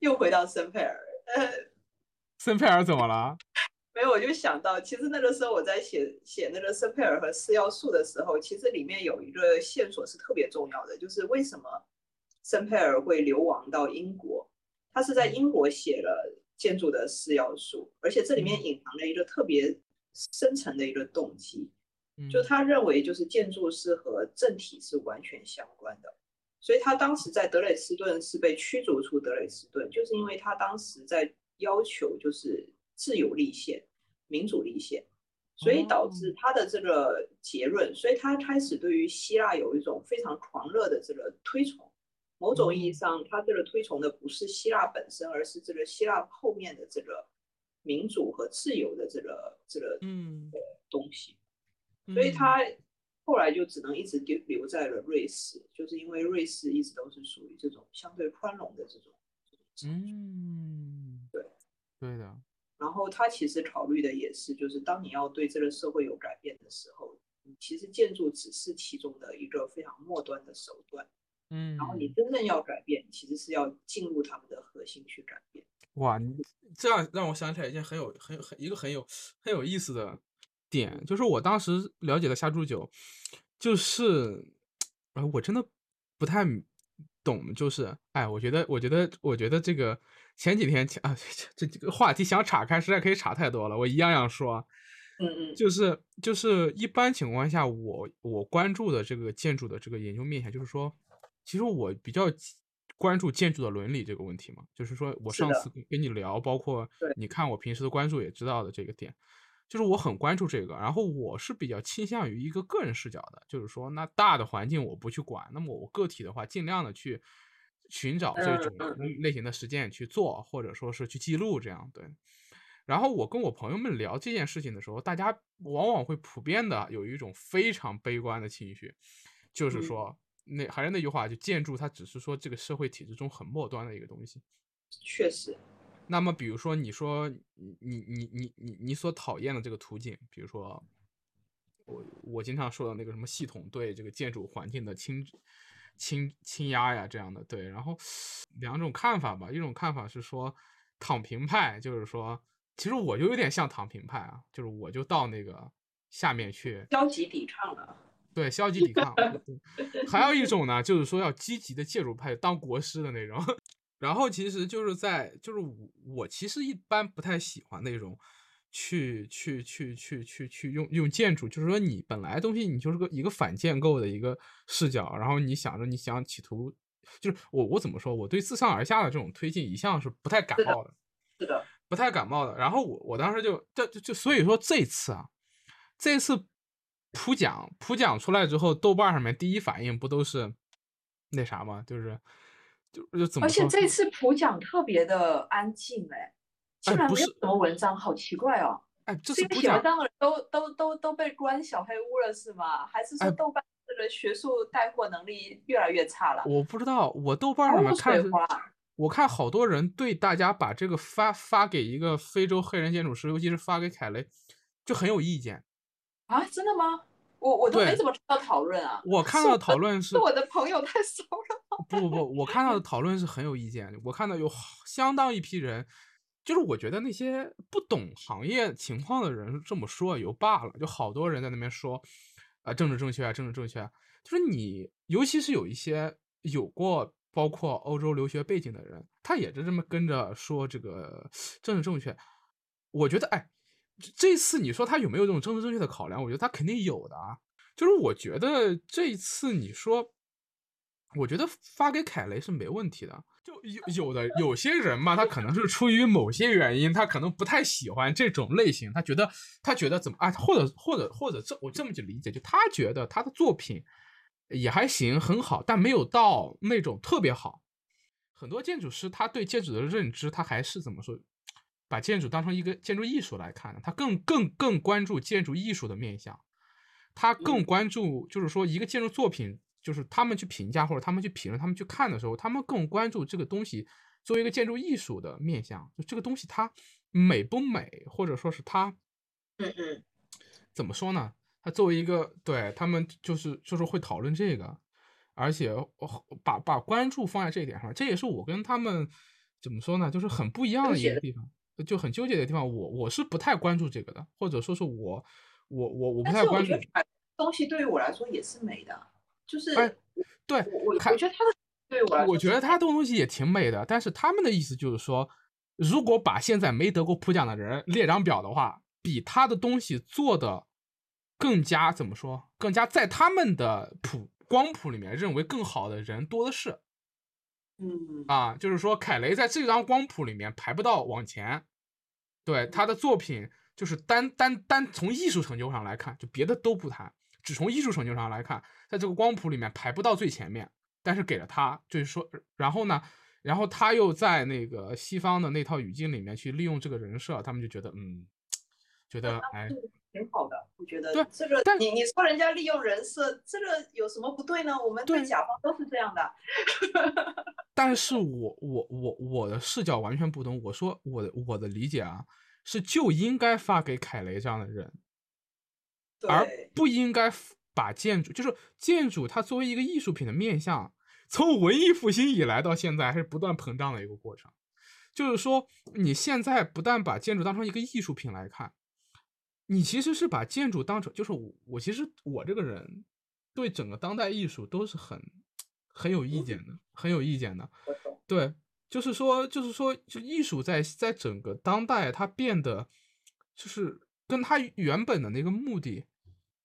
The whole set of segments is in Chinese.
又回到森佩尔，呃，森佩尔怎么了？没有，我就想到，其实那个时候我在写写那个森佩尔和四要素的时候，其实里面有一个线索是特别重要的，就是为什么森佩尔会流亡到英国？他是在英国写了建筑的四要素，而且这里面隐藏了一个特别深层的一个动机，就他认为就是建筑是和政体是完全相关的，所以他当时在德累斯顿是被驱逐出德累斯顿，就是因为他当时在要求就是自由立宪、民主立宪，所以导致他的这个结论，所以他开始对于希腊有一种非常狂热的这个推崇。某种意义上，他这个推崇的不是希腊本身，而是这个希腊后面的这个民主和自由的这个这个嗯。东西，所以他后来就只能一直留留在了瑞士，就是因为瑞士一直都是属于这种相对宽容的这种。嗯，对，对的。然后他其实考虑的也是，就是当你要对这个社会有改变的时候，其实建筑只是其中的一个非常末端的手段。嗯，然后你真正要改变，其实是要进入他们的核心去改变。哇，你这样让我想起来一件很有、很、很一个很有、很有意思的点，就是我当时了解的下注酒，就是，呃，我真的不太懂，就是，哎，我觉得，我觉得，我觉得这个前几天啊，这这个话题想岔开，实在可以岔太多了，我一样样说。嗯嗯，就是就是一般情况下，我我关注的这个建筑的这个研究面向，就是说。其实我比较关注建筑的伦理这个问题嘛，就是说我上次跟你聊，包括你看我平时的关注也知道的这个点，就是我很关注这个。然后我是比较倾向于一个个人视角的，就是说那大的环境我不去管，那么我个体的话尽量的去寻找这种类型的实践去做，或者说是去记录这样对。然后我跟我朋友们聊这件事情的时候，大家往往会普遍的有一种非常悲观的情绪，就是说。那还是那句话，就建筑它只是说这个社会体制中很末端的一个东西，确实。那么比如说你说你你你你你你所讨厌的这个途径，比如说我我经常说的那个什么系统对这个建筑环境的侵侵侵压呀这样的，对，然后两种看法吧，一种看法是说躺平派，就是说其实我就有点像躺平派啊，就是我就到那个下面去消极抵抗了。对，消极抵抗。还有一种呢，就是说要积极的介入派当国师的那种。然后其实就是在，就是我我其实一般不太喜欢那种去去去去去去用用建筑，就是说你本来东西你就是个一个反建构的一个视角，然后你想着你想企图，就是我我怎么说，我对自上而下的这种推进一向是不太感冒的，是的，不太感冒的。然后我我当时就就就所以说这次啊，这次。普讲普讲出来之后，豆瓣上面第一反应不都是那啥吗？就是就就怎么？而且这次普讲特别的安静哎，竟然没有什么文章，好奇怪哦。哎，这是普讲的人都都都都被关小黑屋了是吗？还是说豆瓣这个学术带货能力越来越差了？我不知道，我豆瓣上面看，我看好多人对大家把这个发发给一个非洲黑人建筑师，尤其是发给凯雷，就很有意见。啊，真的吗？我我都没怎么看到讨论啊。我看到的讨论 是我的朋友太骚了。不不不，我看到的 讨论是很有意见。我看到有相当一批人，就是我觉得那些不懂行业情况的人这么说也就罢了，就好多人在那边说，啊，政治正确啊，政治正确。就是你，尤其是有一些有过包括欧洲留学背景的人，他也是这么跟着说这个政治正确。我觉得，哎。这次你说他有没有这种政治正确的考量？我觉得他肯定有的啊。就是我觉得这一次你说，我觉得发给凯雷是没问题的。就有有的有些人嘛，他可能是出于某些原因，他可能不太喜欢这种类型，他觉得他觉得怎么啊？或者或者或者这我这么去理解，就他觉得他的作品也还行，很好，但没有到那种特别好。很多建筑师他对建筑的认知，他还是怎么说？把建筑当成一个建筑艺术来看，他更更更关注建筑艺术的面向，他更关注就是说一个建筑作品，就是他们去评价或者他们去评论、他们去看的时候，他们更关注这个东西作为一个建筑艺术的面向，就这个东西它美不美，或者说是它，嗯嗯，怎么说呢？它作为一个对他们就是就是会讨论这个，而且把把关注放在这一点上，这也是我跟他们。怎么说呢？就是很不一样的一个地方，就很纠结的地方。我我是不太关注这个的，或者说是我我我我不太关注。东西对于我来说也是美的，就是哎，对，我我觉得他的对我来说，我觉得他的东西也挺美的。但是他们的意思就是说，如果把现在没得过普奖的人列张表的话，比他的东西做的更加怎么说？更加在他们的谱光谱里面认为更好的人多的是。嗯啊，就是说凯雷在这张光谱里面排不到往前，对他的作品就是单单单从艺术成就上来看，就别的都不谈，只从艺术成就上来看，在这个光谱里面排不到最前面，但是给了他，就是说，然后呢，然后他又在那个西方的那套语境里面去利用这个人设，他们就觉得，嗯，觉得哎。挺好的，我觉得对这个，你你说人家利用人设，这个有什么不对呢？我们对甲方都是这样的。但是我我我我的视角完全不同。我说我的我的理解啊，是就应该发给凯雷这样的人，而不应该把建筑，就是建筑它作为一个艺术品的面向，从文艺复兴以来到现在还是不断膨胀的一个过程。就是说，你现在不但把建筑当成一个艺术品来看。你其实是把建筑当成，就是我，我其实我这个人对整个当代艺术都是很很有意见的，很有意见的。对，就是说，就是说，就艺术在在整个当代，它变得就是跟它原本的那个目的，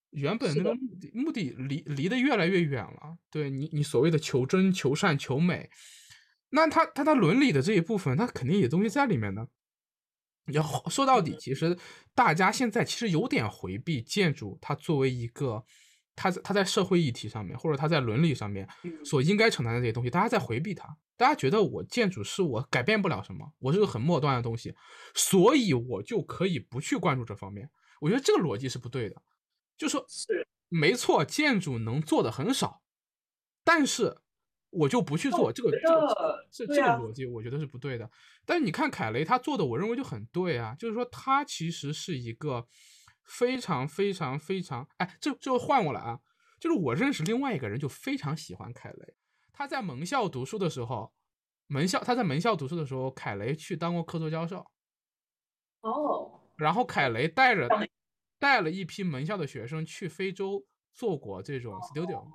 原本那个目的目的离离得越来越远了。对你，你所谓的求真、求善、求美，那它它它伦理的这一部分，它肯定有东西在里面的。要说到底，其实大家现在其实有点回避建筑，它作为一个，它它在社会议题上面，或者它在伦理上面所应该承担的这些东西，大家在回避它。大家觉得我建筑是我改变不了什么，我是个很末端的东西，所以我就可以不去关注这方面。我觉得这个逻辑是不对的，就说是没错，建筑能做的很少，但是。我就不去做这个，这个这这个逻辑，我觉得是不对的。但是你看凯雷他做的，我认为就很对啊，就是说他其实是一个非常非常非常，哎，这这换过来啊，就是我认识另外一个人就非常喜欢凯雷，他在门校读书的时候，门校他在门校读书的时候，凯雷去当过客座教授，哦，然后凯雷带着 带了一批门校的学生去非洲做过这种 studio。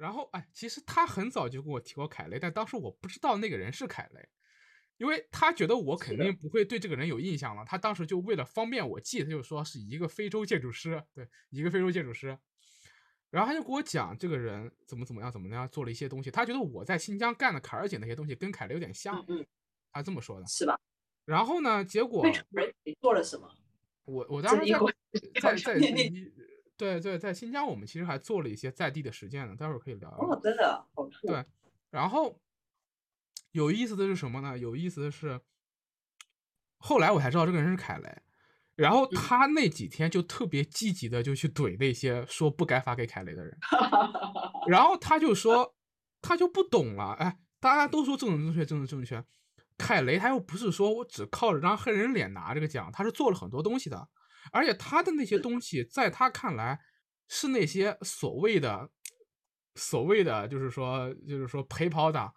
然后，哎，其实他很早就跟我提过凯雷，但当时我不知道那个人是凯雷，因为他觉得我肯定不会对这个人有印象了。他当时就为了方便我记，他就说是一个非洲建筑师，对，一个非洲建筑师。然后他就给我讲这个人怎么怎么样，怎么样做了一些东西。他觉得我在新疆干的坎儿井那些东西跟凯雷有点像，嗯，他这么说的，是吧？然后呢，结果你做了什么？我我当时在在在。对对，在新疆我们其实还做了一些在地的实践呢，待会儿可以聊。哦，真的好对，然后有意思的是什么呢？有意思的是，后来我才知道这个人是凯雷，然后他那几天就特别积极的就去怼那些说不该发给凯雷的人，然后他就说他就不懂了，哎，大家都说政治正确，政治正确，凯雷他又不是说我只靠着张黑人脸拿这个奖，他是做了很多东西的。而且他的那些东西，在他看来是那些所谓的、所谓的，就是说，就是说陪跑党，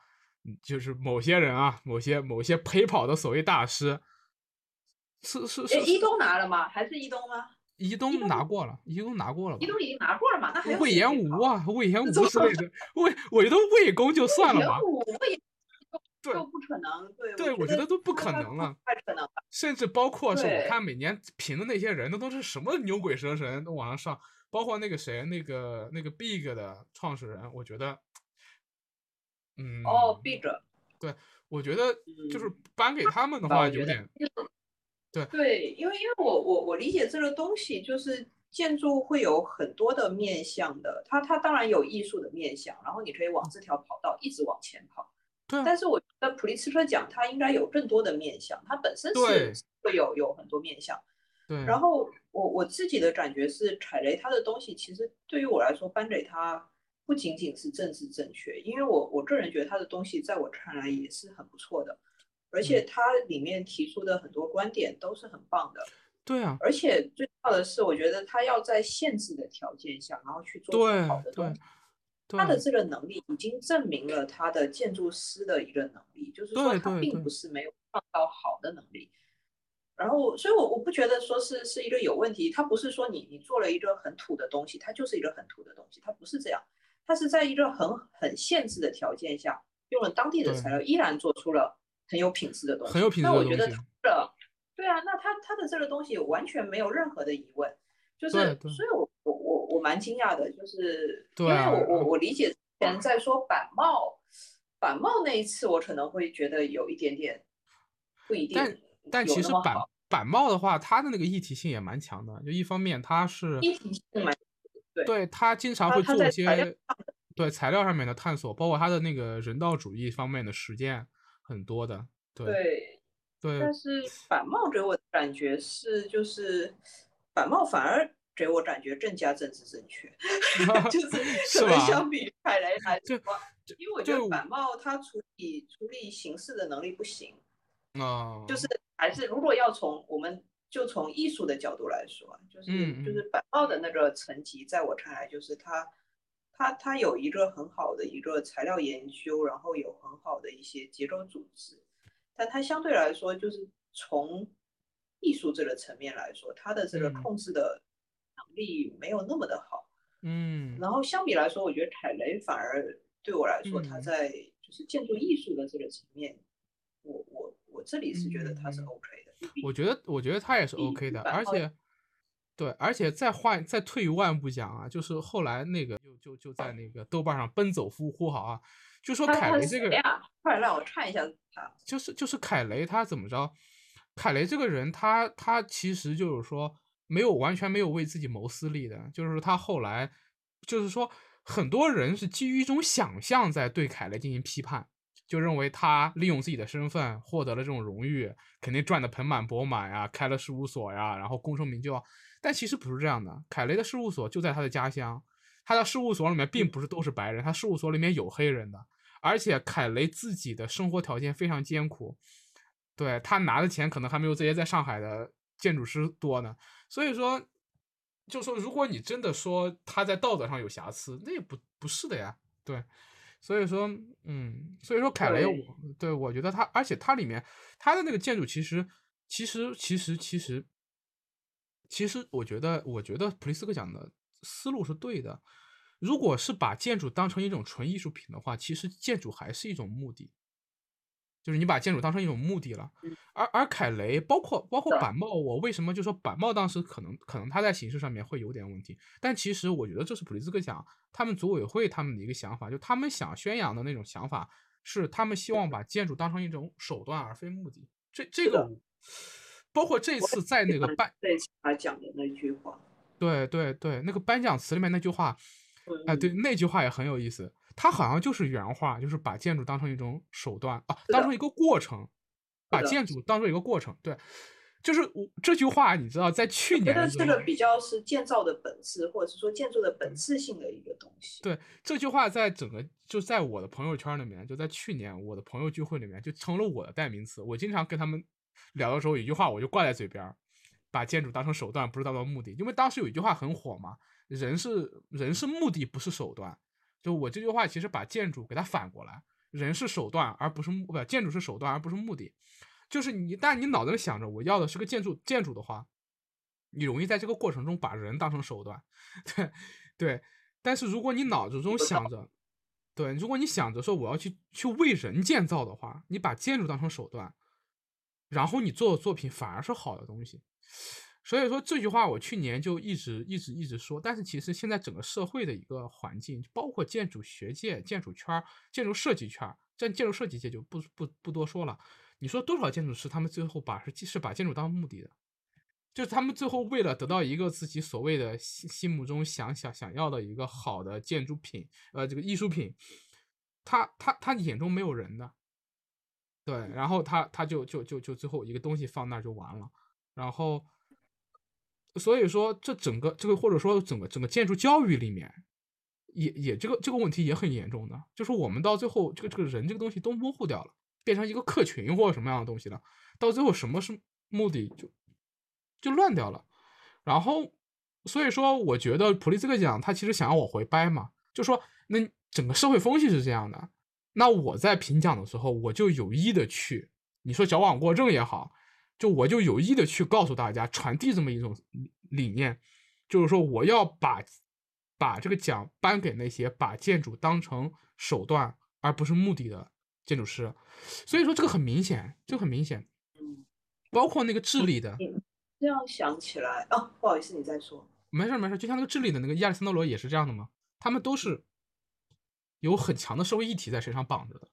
就是某些人啊，某些某些陪跑的所谓大师，是是是。一东拿了吗？还是一东吗？一东拿过了，一东拿过了。一东已经拿过了嘛？那还有魏延吴啊，魏延吴之类的，魏魏都魏公就算了嘛。都不可能，对，对我觉得都不可能了，太可能了。甚至包括是我看每年评的那些人，那都是什么牛鬼蛇神都往上上，包括那个谁，那个那个 Big 的创始人，我觉得，嗯，哦，Big，对，我觉得就是颁给他们的话有点，对对，因为因为我我我理解这个东西就是建筑会有很多的面向的，它它当然有艺术的面向，然后你可以往这条跑道一直往前跑。但是我觉得普利斯特奖它应该有更多的面向，它本身是会有有很多面向。对。然后我我自己的感觉是，踩雷他的东西其实对于我来说颁给他不仅仅是政治正确，因为我我个人觉得他的东西在我看来也是很不错的，而且他里面提出的很多观点都是很棒的。对啊。而且最重要的是，我觉得他要在限制的条件下，然后去做好的东西。他的这个能力已经证明了他的建筑师的一个能力，就是说他并不是没有创造好的能力。然后，所以我我不觉得说是是一个有问题，他不是说你你做了一个很土的东西，它就是一个很土的东西，它不是这样，它是在一个很很限制的条件下，用了当地的材料，依然做出了很有品质的东西。很有品质的东西。那我觉得他的，对啊，那他他的这个东西完全没有任何的疑问，就是，所以我我我我蛮惊讶的，就是因为我我我理解之前在说板帽，板帽那一次我可能会觉得有一点点不一定。但但其实板板帽的话，它的那个议题性也蛮强的。就一方面，它是议题性蛮对，对他经常会做一些对材料上面的探索，包括他的那个人道主义方面的实践很多的。对对，但是板帽给我的感觉是，就是板帽反而给我感觉更加政治正确，就是可能相比于凯雷来说，因为我觉得板帽他处理处理形式的能力不行。哦，就是。还是如果要从我们就从艺术的角度来说，就是就是板报的那个层级，在我看来就是它它它有一个很好的一个材料研究，然后有很好的一些结构组织，但它相对来说就是从艺术这个层面来说，它的这个控制的能力没有那么的好。嗯，然后相比来说，我觉得凯雷反而对我来说，他在就是建筑艺术的这个层面，我我。我这里是觉得他是 OK 的，我觉得我觉得他也是 OK 的，而且对，而且再换再退一万步讲啊，就是后来那个就就就在那个豆瓣上奔走呼呼好啊，就说凯雷这个，快让我看一下他，就是就是凯雷他怎么着？凯雷这个人他他其实就是说没有完全没有为自己谋私利的，就是他后来就是说很多人是基于一种想象在对凯雷进行批判。就认为他利用自己的身份获得了这种荣誉，肯定赚得盆满钵满呀，开了事务所呀，然后功成名就。但其实不是这样的，凯雷的事务所就在他的家乡，他的事务所里面并不是都是白人，他事务所里面有黑人的，而且凯雷自己的生活条件非常艰苦，对他拿的钱可能还没有这些在上海的建筑师多呢。所以说，就说如果你真的说他在道德上有瑕疵，那也不不是的呀，对。所以说，嗯，所以说凯雷，我对我觉得他，而且它里面它的那个建筑，其实，其实，其实，其实，其实，我觉得，我觉得普利斯克讲的思路是对的。如果是把建筑当成一种纯艺术品的话，其实建筑还是一种目的。就是你把建筑当成一种目的了，而而凯雷包括包括板帽，我为什么就说板帽当时可能可能他在形式上面会有点问题，但其实我觉得这是普利兹克奖他们组委会他们的一个想法，就他们想宣扬的那种想法是他们希望把建筑当成一种手段而非目的。这这个包括这次在那个颁他讲的那句话，对对对，那个颁奖词里面那句话，哎对那句话也很有意思。他好像就是原话，就是把建筑当成一种手段啊，当成一个过程，把建筑当做一个过程。对，就是我这句话，你知道，在去年，我觉得这个比较是建造的本质，或者是说建筑的本质性的一个东西。对，这句话在整个就在我的朋友圈里面，就在去年我的朋友聚会里面，就成了我的代名词。我经常跟他们聊的时候，有一句话我就挂在嘴边把建筑当成手段，不是当做目的。因为当时有一句话很火嘛，人是人是目的，不是手段。就我这句话，其实把建筑给它反过来，人是手段，而不是目不，建筑是手段，而不是目的。就是你，但你脑子里想着我要的是个建筑，建筑的话，你容易在这个过程中把人当成手段，对对。但是如果你脑子中想着，对，如果你想着说我要去去为人建造的话，你把建筑当成手段，然后你做的作品反而是好的东西。所以说这句话我去年就一直一直一直说，但是其实现在整个社会的一个环境，包括建筑学界、建筑圈、建筑设计圈，在建筑设计界就不不不多说了。你说多少建筑师，他们最后把是是把建筑当目的的，就是他们最后为了得到一个自己所谓的心心目中想想想要的一个好的建筑品，呃，这个艺术品，他他他眼中没有人的，对，然后他他就就就就最后一个东西放那就完了，然后。所以说，这整个这个或者说整个整个建筑教育里面，也也这个这个问题也很严重的，就是我们到最后这个这个人这个东西都模糊掉了，变成一个客群或者什么样的东西了，到最后什么是目的就就乱掉了。然后，所以说我觉得普利兹克奖他其实想要往回掰嘛，就说那整个社会风气是这样的，那我在评奖的时候，我就有意的去，你说矫枉过正也好，就我就有意的去告诉大家，传递这么一种理念，就是说我要把把这个奖颁给那些把建筑当成手段而不是目的的建筑师，所以说这个很明显，就很明显，包括那个智利的。这样想起来啊，不好意思，你再说。没事没事，就像那个智利的那个亚历山德罗也是这样的嘛？他们都是有很强的社会议题在身上绑着的，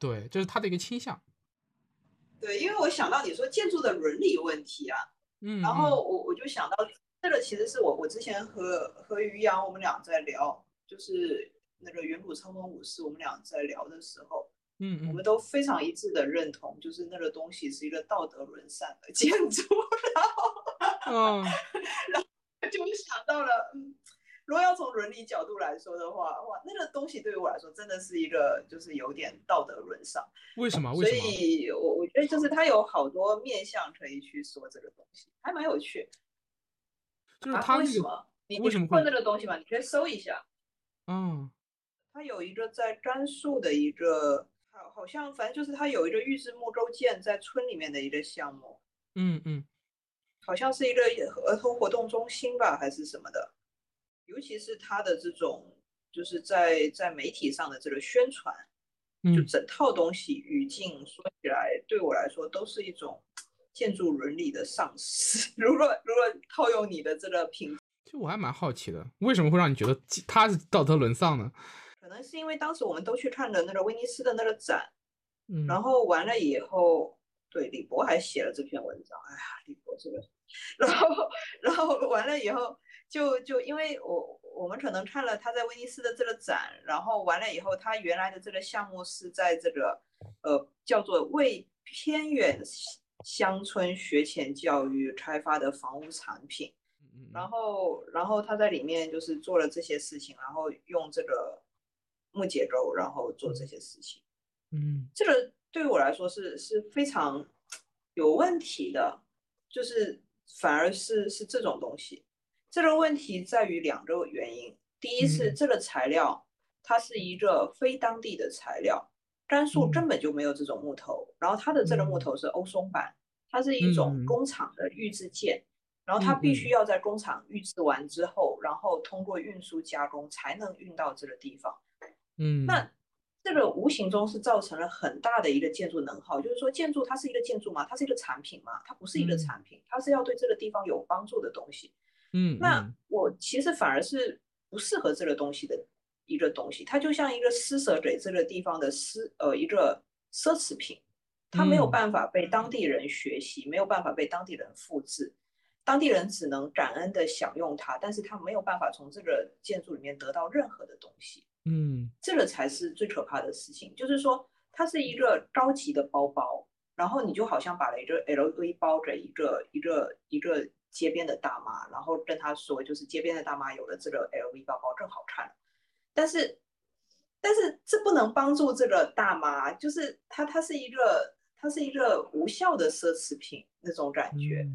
对，这是他的一个倾向。对，因为我想到你说建筑的伦理问题啊，嗯，然后我我就想到这个，其实是我我之前和和于洋我们俩在聊，就是那个远古超梦武士，我们俩在聊的时候。嗯，我们都非常一致的认同，就是那个东西是一个道德沦丧的建筑，然后，嗯，然后就想到了，嗯，如果要从伦理角度来说的话，哇，那个东西对于我来说真的是一个就是有点道德沦丧。为什么？所以我我觉得就是它有好多面向可以去说这个东西，还蛮有趣。就是它为什么？你为什么会这个东西嘛？你可以搜一下。嗯，他有一个在甘肃的一个。好像反正就是他有一个预制木舟舰在村里面的一个项目，嗯嗯，好像是一个儿童活动中心吧，还是什么的。尤其是他的这种，就是在在媒体上的这个宣传，就整套东西语境说起来，对我来说都是一种建筑伦理的丧失。如果如果套用你的这个评，其实我还蛮好奇的，为什么会让你觉得他是道德沦丧呢？可能是因为当时我们都去看了那个威尼斯的那个展，嗯，然后完了以后，对李博还写了这篇文章，哎呀，李博这个，然后然后完了以后，就就因为我我们可能看了他在威尼斯的这个展，然后完了以后，他原来的这个项目是在这个呃叫做为偏远乡村学前教育开发的房屋产品，然后然后他在里面就是做了这些事情，然后用这个。木结构，然后做这些事情，嗯，这个对于我来说是是非常有问题的，就是反而是是这种东西。这个问题在于两个原因，第一是这个材料它是一个非当地的材料，甘肃根本就没有这种木头，然后它的这个木头是欧松板，它是一种工厂的预制件，然后它必须要在工厂预制完之后，然后通过运输加工才能运到这个地方。嗯，那这个无形中是造成了很大的一个建筑能耗，就是说建筑它是一个建筑吗？它是一个产品吗？它不是一个产品，它是要对这个地方有帮助的东西。嗯，那我其实反而是不适合这个东西的一个东西，它就像一个施舍给这个地方的施呃一个奢侈品，它没有办法被当地人学习，没有办法被当地人复制，当地人只能感恩的享用它，但是他没有办法从这个建筑里面得到任何的东西。嗯，这个才是最可怕的事情，就是说它是一个高级的包包，然后你就好像把了一个 LV 包着一个一个一个街边的大妈，然后跟她说，就是街边的大妈有了这个 LV 包包更好看，但是但是这不能帮助这个大妈，就是它它是一个它是一个无效的奢侈品那种感觉。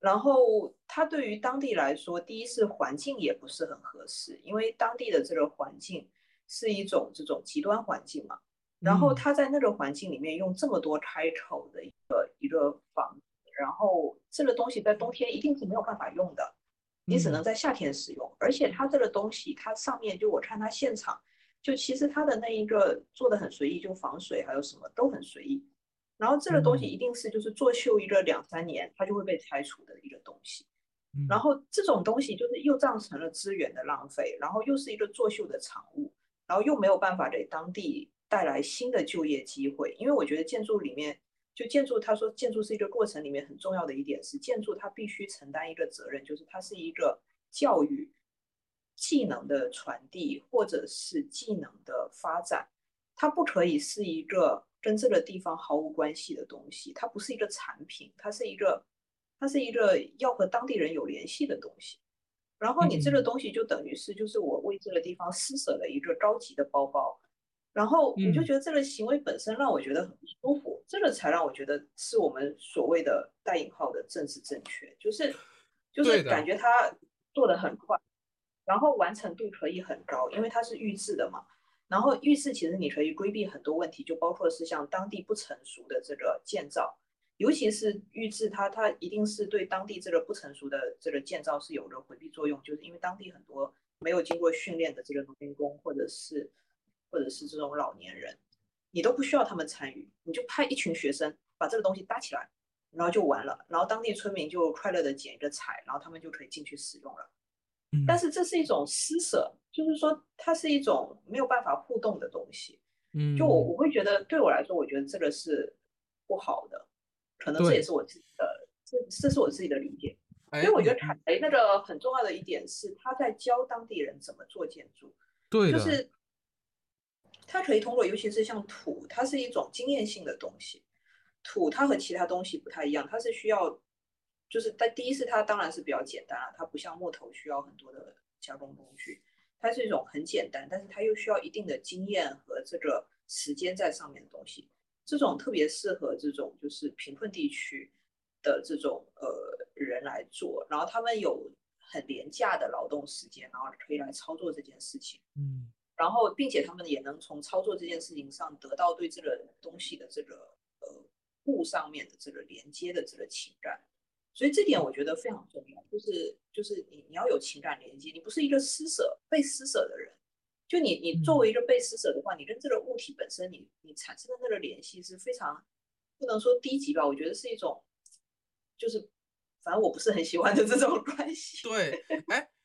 然后，它对于当地来说，第一是环境也不是很合适，因为当地的这个环境是一种这种极端环境嘛。然后，他在那个环境里面用这么多开口的一个一个房，然后这个东西在冬天一定是没有办法用的，你只能在夏天使用。而且，它这个东西，它上面就我看它现场，就其实它的那一个做的很随意，就防水还有什么都很随意。然后这个东西一定是就是作秀一个两三年，它就会被拆除的一个东西。然后这种东西就是又造成了资源的浪费，然后又是一个作秀的产物，然后又没有办法给当地带来新的就业机会。因为我觉得建筑里面，就建筑他说建筑是一个过程里面很重要的一点是，建筑它必须承担一个责任，就是它是一个教育技能的传递或者是技能的发展，它不可以是一个。跟这个地方毫无关系的东西，它不是一个产品，它是一个，它是一个要和当地人有联系的东西。然后你这个东西就等于是，就是我为这个地方施舍了一个高级的包包。然后我就觉得这个行为本身让我觉得很不舒服，这个才让我觉得是我们所谓的带引号的政治正确，就是就是感觉他做的很快。然后完成度可以很高，因为它是预制的嘛。然后预制其实你可以规避很多问题，就包括是像当地不成熟的这个建造，尤其是预制，它它一定是对当地这个不成熟的这个建造是有着回避作用，就是因为当地很多没有经过训练的这个农民工或者是或者是这种老年人，你都不需要他们参与，你就派一群学生把这个东西搭起来，然后就完了，然后当地村民就快乐的捡一个彩，然后他们就可以进去使用了。但是这是一种施舍，就是说它是一种没有办法互动的东西。嗯，就我我会觉得对我来说，我觉得这个是不好的，可能这也是我自己的，这这是我自己的理解。所以我觉得凯雷那个很重要的一点是，他在教当地人怎么做建筑。对就是它可以通过，尤其是像土，它是一种经验性的东西。土它和其他东西不太一样，它是需要。就是在第一是，它当然是比较简单了，它不像木头需要很多的加工工具，它是一种很简单，但是它又需要一定的经验和这个时间在上面的东西。这种特别适合这种就是贫困地区的这种呃人来做，然后他们有很廉价的劳动时间，然后可以来操作这件事情。嗯，然后并且他们也能从操作这件事情上得到对这个东西的这个呃物上面的这个连接的这个情感。所以这点我觉得非常重要，就是就是你你要有情感连接，你不是一个施舍被施舍的人，就你你作为一个被施舍的话，你跟这个物体本身你你产生的那个联系是非常不能说低级吧，我觉得是一种就是反正我不是很喜欢的这种关系。对，哎，